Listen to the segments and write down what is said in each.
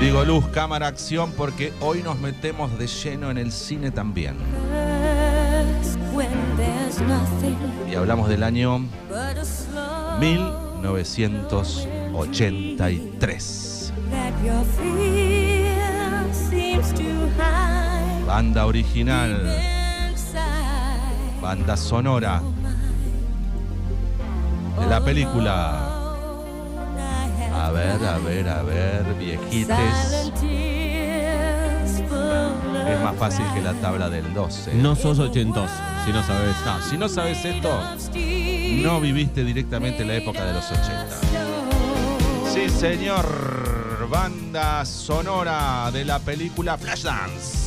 Digo luz, cámara, acción, porque hoy nos metemos de lleno en el cine también. Y hablamos del año 1983. Banda original, banda sonora de la película. A ver, a ver, a ver, viejites. Es más fácil que la tabla del 12. No sos ochentoso, si no sabes. No, si no sabes esto, no viviste directamente la época de los 80. Sí, señor. Banda sonora de la película Flashdance.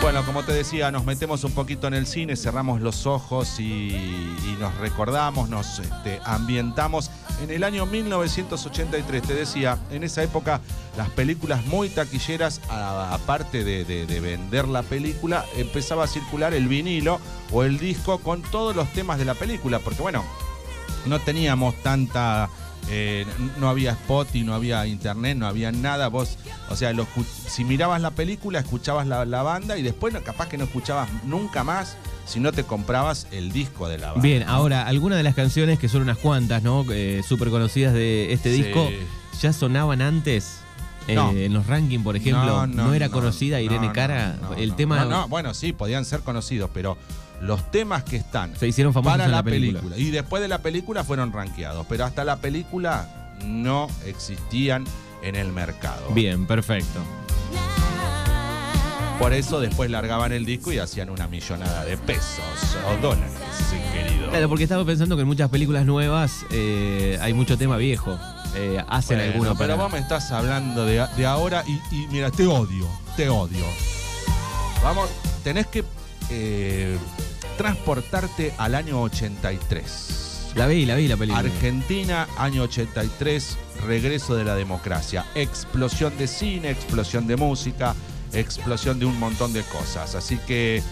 Bueno, como te decía, nos metemos un poquito en el cine, cerramos los ojos y, nos recordamos, nos este, ambientamos en el año 1983. Te decía, en esa época las películas muy taquilleras, aparte de, de- de vender la película, empezaba a circular el vinilo o el disco con todos los temas de la película, porque bueno, no teníamos tanta. Eh, no había Spotify, no había internet, no había nada. Vos, o sea, lo si mirabas la película, escuchabas la, la banda y después no- capaz que no escuchabas nunca más si no te comprabas el disco de la banda. Bien, ahora, algunas de las canciones, que son unas cuantas, ¿no? Súper conocidas de este Sí. disco, ya sonaban antes. eh, No. en los rankings, por ejemplo, no, era no, conocida Irene Cara. el tema No, no, bueno, sí, podían ser conocidos, pero los temas que están se hicieron famosos para la, la película. película. Y después de la película fueron rankeados, pero hasta la película no existían en el mercado. Bien, perfecto. Por eso después largaban el disco y hacían una millonada de pesos o dólares, querido. Claro, porque estaba pensando que en muchas películas nuevas eh, hay mucho tema viejo. Eh, hacen Bueno, alguno pero para. vos me estás hablando de, de ahora y, y mira, te odio, te odio. Vamos, tenés que eh, transportarte al año 83. La vi, la vi la película. Argentina, año 83, regreso de la democracia. Explosión de cine, explosión de música, explosión de un montón de cosas. Así que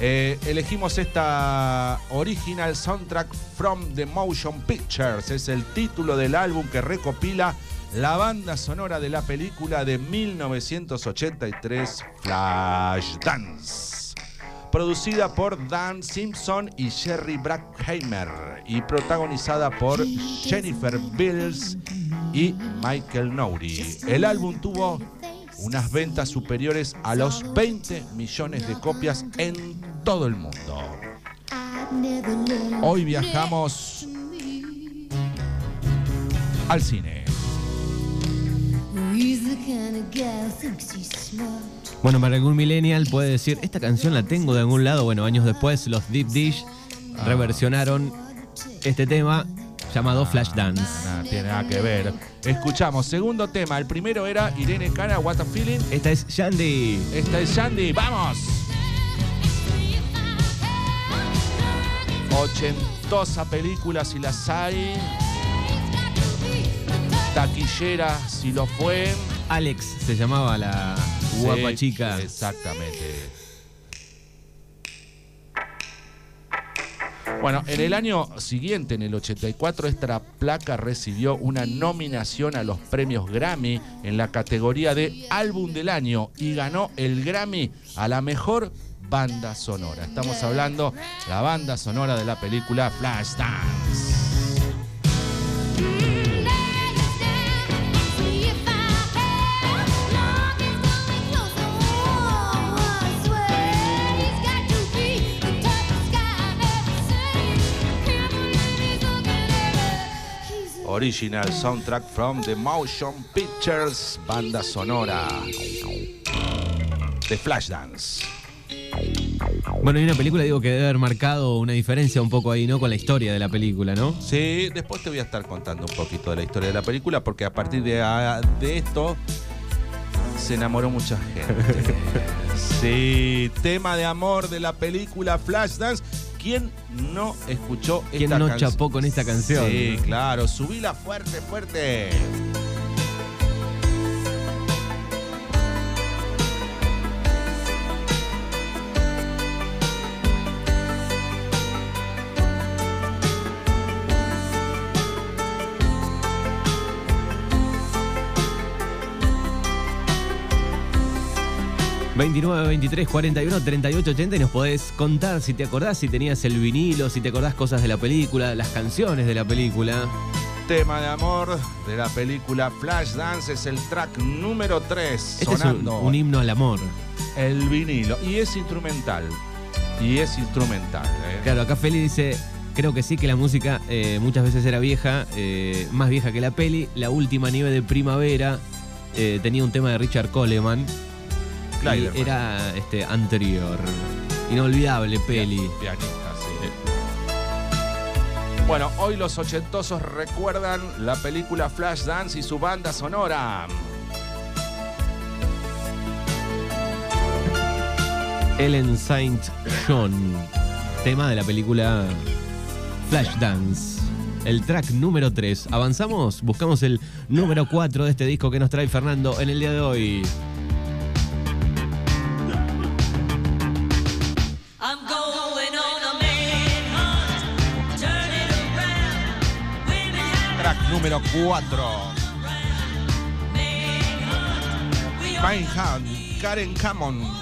eh, elegimos esta original soundtrack from the Motion Pictures. Es el título del álbum que recopila la banda sonora de la película de 1983, Flashdance producida por Dan Simpson y Jerry Bruckheimer y protagonizada por Jennifer Bills y Michael Nouri. El álbum tuvo unas ventas superiores a los 20 millones de copias en todo el mundo. Hoy viajamos al cine. Bueno, para algún millennial puede decir, esta canción la tengo de algún lado. Bueno, años después los Deep Dish Ah. reversionaron este tema llamado Flashdance. Nada, tiene nada que ver. Escuchamos, segundo tema. El primero era Irene Cara, What a Feeling. Esta es Shandy. Esta es Shandy, ¡vamos! Ochentosa película si las hay. Taquillera si lo fue. Alex se llamaba la guapa Sí, chica. Exactamente. Bueno, en el año siguiente, en el 84, esta placa recibió una nominación a los premios Grammy en la categoría de Álbum del Año y ganó el Grammy a la mejor banda sonora. Estamos hablando la banda sonora de la película Flashdance. Original soundtrack from the Motion Pictures, banda sonora de Flashdance. Bueno, hay una película, digo, que debe haber marcado una diferencia un poco ahí, ¿no? Con la historia de la película, ¿no? Sí, después te voy a estar contando un poquito de la historia de la película porque a partir de, de esto se enamoró mucha gente. sí, tema de amor de la película Flashdance. ¿Quién no escuchó esta ¿Quién no canción? chapó con esta canción? Sí, claro, subila fuerte, fuerte. 29, 23, 41, 38, 80 y nos podés contar si te acordás, si tenías el vinilo, si te acordás cosas de la película, las canciones de la película. Tema de amor de la película Flashdance es el track número 3. Este es un, sonando un himno al amor. el vinilo. Y es instrumental. Y es instrumental. ¿eh? Claro, acá Feli dice, creo que sí que la música eh, muchas veces era vieja, eh, más vieja que la peli. La última nieve de primavera tenía un tema de Richard Coleman. Clyderman. era este, anterior. Inolvidable peli. Pianista, sí. Bueno, hoy los ochentosos recuerdan la película Flashdance y su banda sonora. Ellen Saint John, tema de la película Flashdance. El track número 3. Avanzamos, buscamos el número 4 de este disco que nos trae Fernando en el día de hoy. Número 4. manhunt. We are Mindhunt, Karen lead.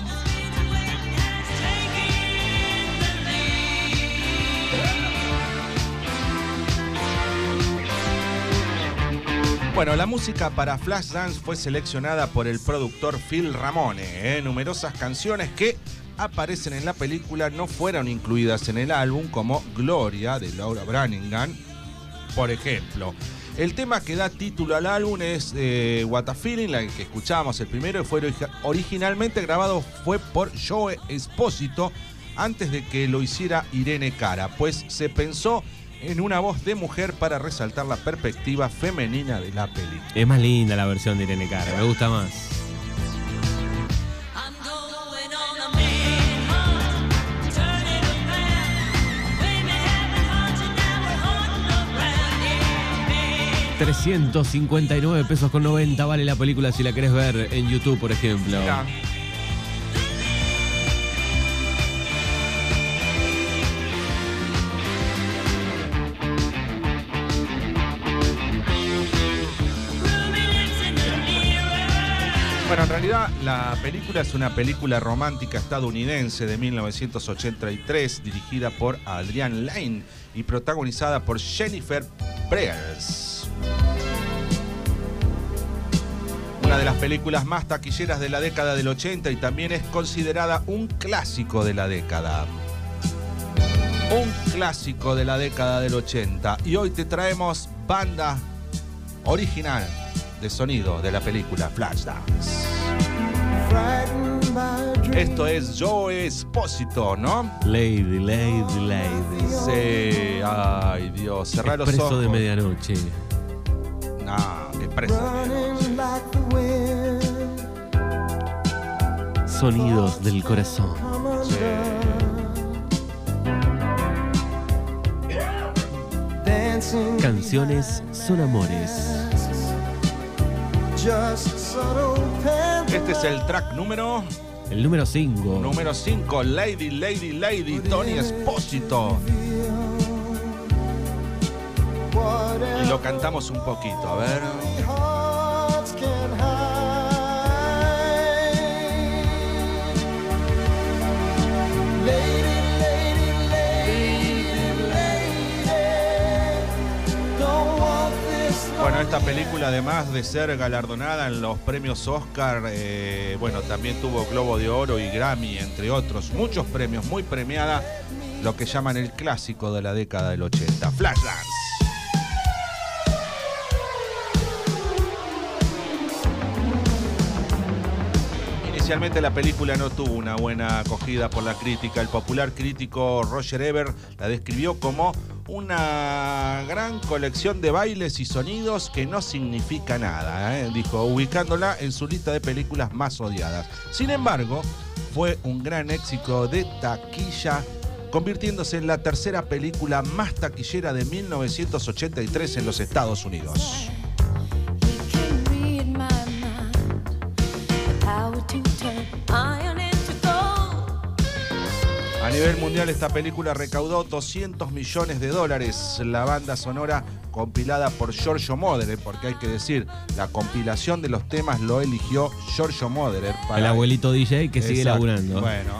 Bueno, la música para Flashdance fue seleccionada por el productor Phil Ramone. ¿eh? Numerosas canciones que aparecen en la película no fueron incluidas en el álbum, como Gloria de Laura Branigan, por ejemplo. El tema que da título al álbum es eh, What a Feeling, la que escuchábamos el primero, y fue origi- originalmente grabado fue por Joe Espósito antes de que lo hiciera Irene Cara, pues se pensó en una voz de mujer para resaltar la perspectiva femenina de la película. Es más linda la versión de Irene Cara, me gusta más. 359 pesos con 90 vale la película si la querés ver en YouTube, por ejemplo. Bueno, en realidad la película es una película romántica estadounidense de 1983 dirigida por Adrian Lane y protagonizada por Jennifer Preyes. Una de las películas más taquilleras de la década del 80 y también es considerada un clásico de la década. Un clásico de la década del 80. Y hoy te traemos banda original de sonido de la película Flashdance. Esto es Joe Espósito, ¿no? Lady, lady, lady. Sí, ay Dios, cerrar los ojos. de medianoche. No, qué medianoche. Sonidos del corazón. Sí. Canciones son amores. Este es el track número El número 5. número 5, Lady, Lady, Lady, Tony Espósito. Y lo cantamos un poquito, a ver. Bueno, esta película, además de ser galardonada en los premios Oscar, eh, bueno, también tuvo Globo de Oro y Grammy, entre otros, muchos premios, muy premiada, lo que llaman el clásico de la década del 80, Flashdance. Inicialmente la película no tuvo una buena acogida por la crítica. El popular crítico Roger Ebert la describió como una gran colección de bailes y sonidos que no significa nada, ¿eh? dijo, ubicándola en su lista de películas más odiadas. Sin embargo, fue un gran éxito de taquilla, convirtiéndose en la tercera película más taquillera de 1983 en los Estados Unidos. A nivel mundial esta película recaudó 200 millones de dólares. La banda sonora compilada por Giorgio Moderer, porque hay que decir, la compilación de los temas lo eligió Giorgio Moderer. para- El abuelito DJ que sigue laburando. Bueno,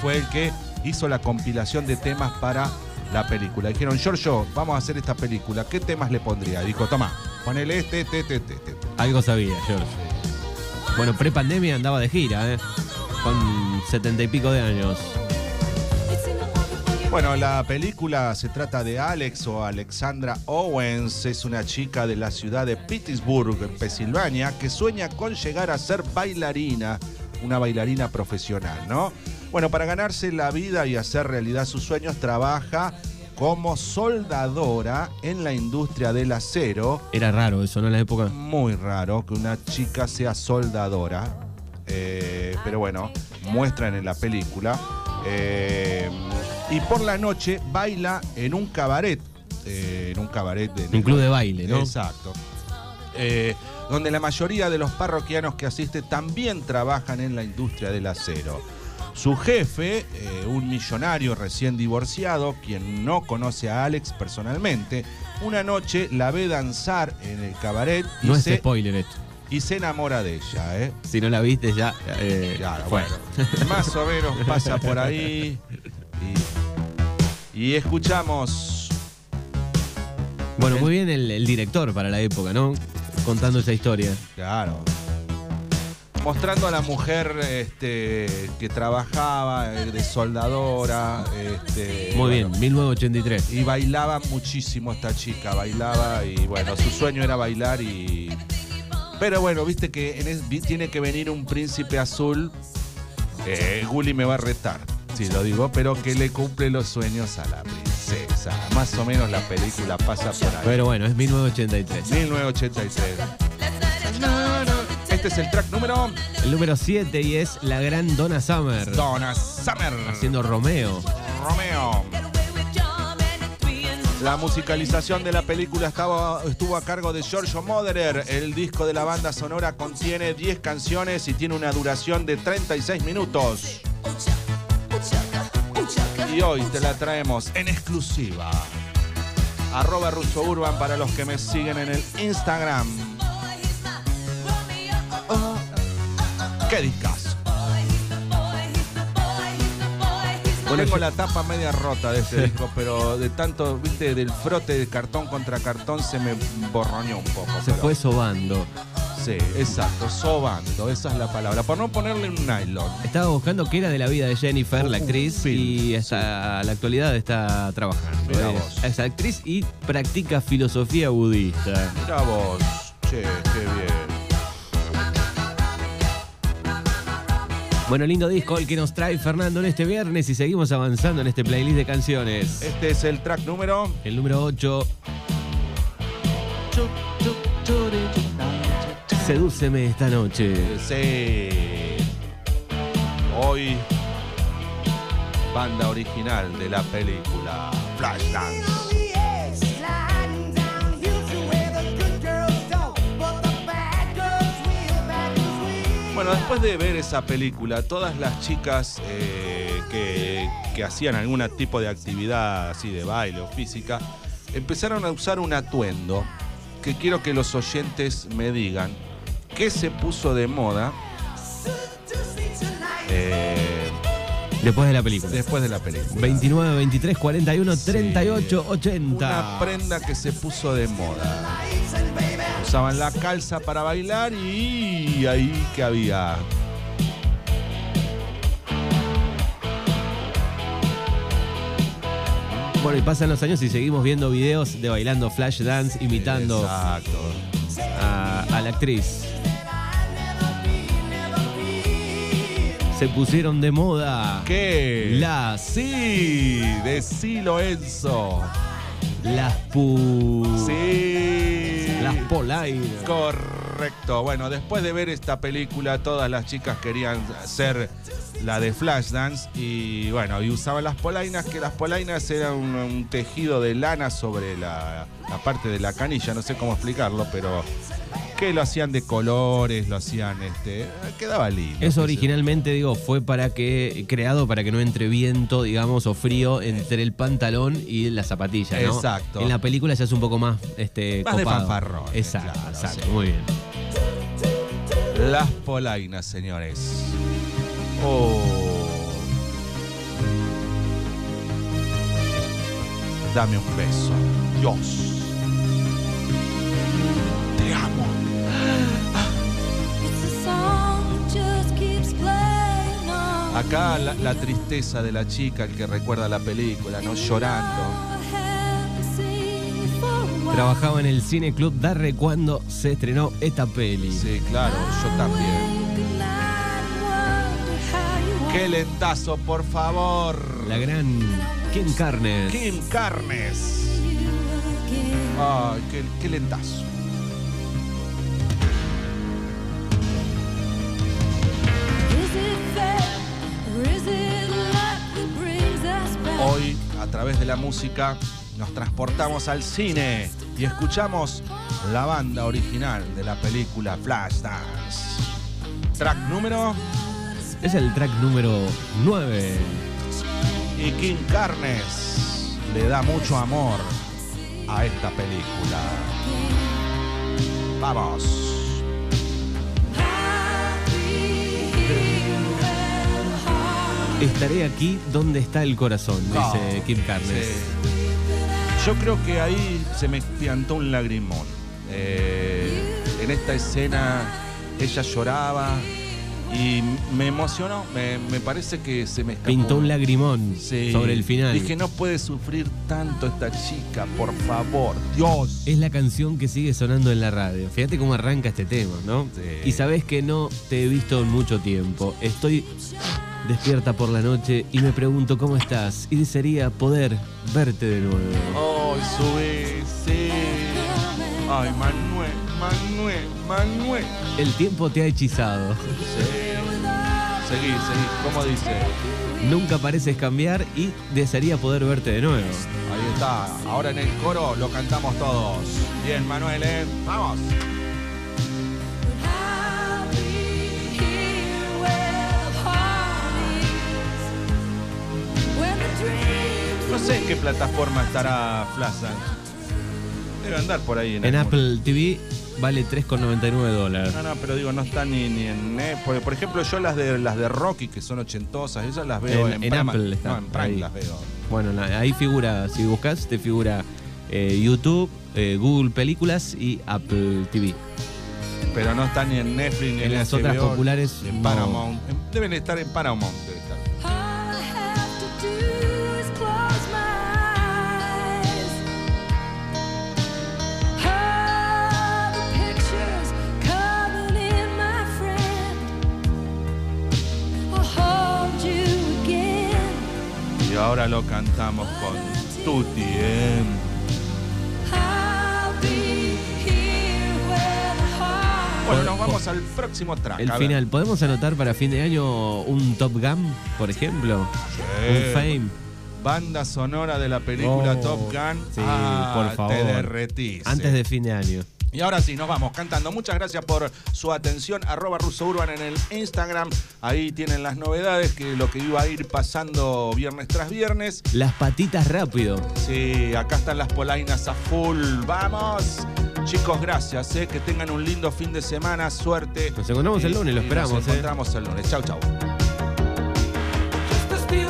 fue el que hizo la compilación de temas para la película. Dijeron, Giorgio, vamos a hacer esta película. ¿Qué temas le pondría? Dijo, toma, ponele este, este, este, este. este". Algo sabía, George. Bueno, pre-pandemia andaba de gira, ¿eh? Con setenta y pico de años. Bueno, la película se trata de Alex o Alexandra Owens. Es una chica de la ciudad de Pittsburgh, en Pensilvania, que sueña con llegar a ser bailarina, una bailarina profesional, ¿no? Bueno, para ganarse la vida y hacer realidad sus sueños, trabaja como soldadora en la industria del acero. Era raro eso, ¿no? En la época. Muy raro que una chica sea soldadora, eh, pero bueno, muestran en la película. Eh, y por la noche baila en un cabaret, eh, en un cabaret de Un club de baile, ¿no? Exacto. Donde la mayoría de los parroquianos que asisten también trabajan en la industria del acero. Su jefe, eh, un millonario recién divorciado, quien no conoce a Alex personalmente, una noche la ve danzar en el cabaret y, No es se, spoiler esto. y se enamora de ella. ¿eh? Si no la viste ya. eh, Claro, fue. bueno. Más o menos pasa por ahí. Y, y escuchamos. Bueno, muy bien el, el director para la época, ¿no? Contando esa historia. Claro. Mostrando a la mujer este, que trabajaba eh, de soldadora. Este, Muy bueno, bien, 1983. Y bailaba muchísimo esta chica, bailaba y bueno, su sueño era bailar y... Pero bueno, viste que en es- vi- tiene que venir un príncipe azul. Eh, Gulli me va a retar, si lo digo, pero que le cumple los sueños a la princesa. Más o menos la película pasa por ahí. Pero bueno, es 1983. 1983. Este es el track número El número 7 y es la gran Donna Summer. Donna Summer. Haciendo Romeo. Romeo. La musicalización de la película estaba, estuvo a cargo de Giorgio Moderer. El disco de la banda sonora contiene 10 canciones y tiene una duración de 36 minutos. Y hoy te la traemos en exclusiva. Arroba Russo Urban para los que me siguen en el Instagram. ¡Qué discazo! Tengo la tapa media rota de ese disco, pero de tanto, viste, del frote de cartón contra cartón se me borroñó un poco. Se pero- fue sobando. Sí, exacto, sobando, esa es la palabra. Por no ponerle un nylon. Estaba buscando qué era de la vida de Jennifer, la actriz, film, y hasta la actualidad está trabajando. Mirá es, vos. es actriz y practica filosofía budista. Mira vos, che, qué bien. Bueno, lindo disco el que nos trae Fernando en este viernes y seguimos avanzando en este playlist de canciones. Este es el track número. El número 8, Sedúceme esta noche. Sí. Hoy, banda original de la película Flashdance. Bueno, después de ver esa película, todas las chicas eh, que, que hacían algún tipo de actividad así de baile o física, empezaron a usar un atuendo que quiero que los oyentes me digan qué se puso de moda eh, Después de la película. después de la película. 29, 23, 41, 38, 80. Una prenda que se puso de moda. Usaban la calza para bailar y ahí que había. Bueno, y pasan los años y seguimos viendo videos de bailando flash dance, imitando Exacto. a, a la actriz. Se pusieron de moda ¿Qué? las, Sí, decilo Enzo. Las pu... Sí. Las polainas. Correcto. Bueno, después de ver esta película, todas las chicas querían hacer la de Flashdance y bueno, y usaban las polainas, que las polainas eran un, un tejido de lana sobre la, la parte de la canilla, no sé cómo explicarlo, pero que lo hacían de colores, lo hacían, este, quedaba lindo. Eso originalmente, digo, fue para que, creado para que no entre viento, digamos, o frío entre el pantalón y la zapatilla, ¿no? Exacto. En la película se hace un poco más, este, Más de fanfarrón, Exacto, claro, exacto, sí. muy bien. Las polainas, señores. Oh. Dame un beso. Dios. Acá la, la tristeza de la chica, el que recuerda la película, ¿no? Llorando. Trabajaba en el Cine Club Darre cuando se estrenó esta peli. Sí, claro, yo también. Qué lentazo, por favor. La gran Kim Carnes. Kim Carnes. Ay, qué, qué lentazo. A través de la música, nos transportamos al cine y escuchamos la banda original de la película Flashdance. Track número Es el track número 9. y Kim Carnes le da mucho amor a esta película. Vamos. Estaré aquí donde está el corazón, dice Kim Carnes. sí. Yo creo que ahí se me piantó un lagrimón. Eh, en esta escena ella lloraba y me emocionó. Me, me parece que se me escapó. Pintó un lagrimón Sí. sobre el final. Dije, no puede sufrir tanto esta chica, por favor. Dios. Es la canción que sigue sonando en la radio. Fíjate cómo arranca este tema, ¿no? Sí. Y sabes que no te he visto en mucho tiempo. Estoy despierta por la noche y me pregunto cómo estás. Y desearía poder verte de nuevo. Ay, subí, sí. Ay, Manuel, Manuel, Manuel. El tiempo te ha hechizado. Sí. Seguí, seguí. ¿Cómo dice? Nunca pareces cambiar y desearía poder verte de nuevo. Ahí está. Ahora en el coro lo cantamos todos. Bien, Manuel, ¿eh? Vamos. No sé en qué plataforma estará Flashdance. Debe andar por ahí. En algún- Apple TV vale 3,99 dólares. No, no, pero digo, no está ni, ni en. eh, porque, por ejemplo, yo las de las de Rocky, que son ochentosas, esas las veo en, En- en Prime. Apple está, No, en Prime ahí. las veo. Bueno, la- ahí figura, si buscas, te figura eh, YouTube, eh, Google Películas y Apple TV. Pero no están ni en Netflix ni en, En las otras HBO, populares, en no. Paramount. En- Deben estar en Paramount. debe estar. Ahora lo cantamos con Tutti, ¿eh? I'll be here where the heart Bueno, nos vamos al próximo track. El final, ¿podemos anotar para fin de año un Top Gun, por ejemplo? Sí. Un Fame. Banda sonora de la película Oh, Top Gun. sí, Ah, por favor. Te derretís. Antes de fin de año. Y ahora sí, nos vamos cantando. Muchas gracias por su atención. Arroba Russo Urban en el Instagram. Ahí tienen las novedades, que lo que iba a ir pasando viernes tras viernes. Las patitas rápido. Sí, acá están las polainas a full. ¡Vamos! Chicos, gracias. eh, Que tengan un lindo fin de semana. Suerte. Nos encontramos el lunes, lo esperamos, Nos eh. encontramos el lunes. Chau, chau. Just a steel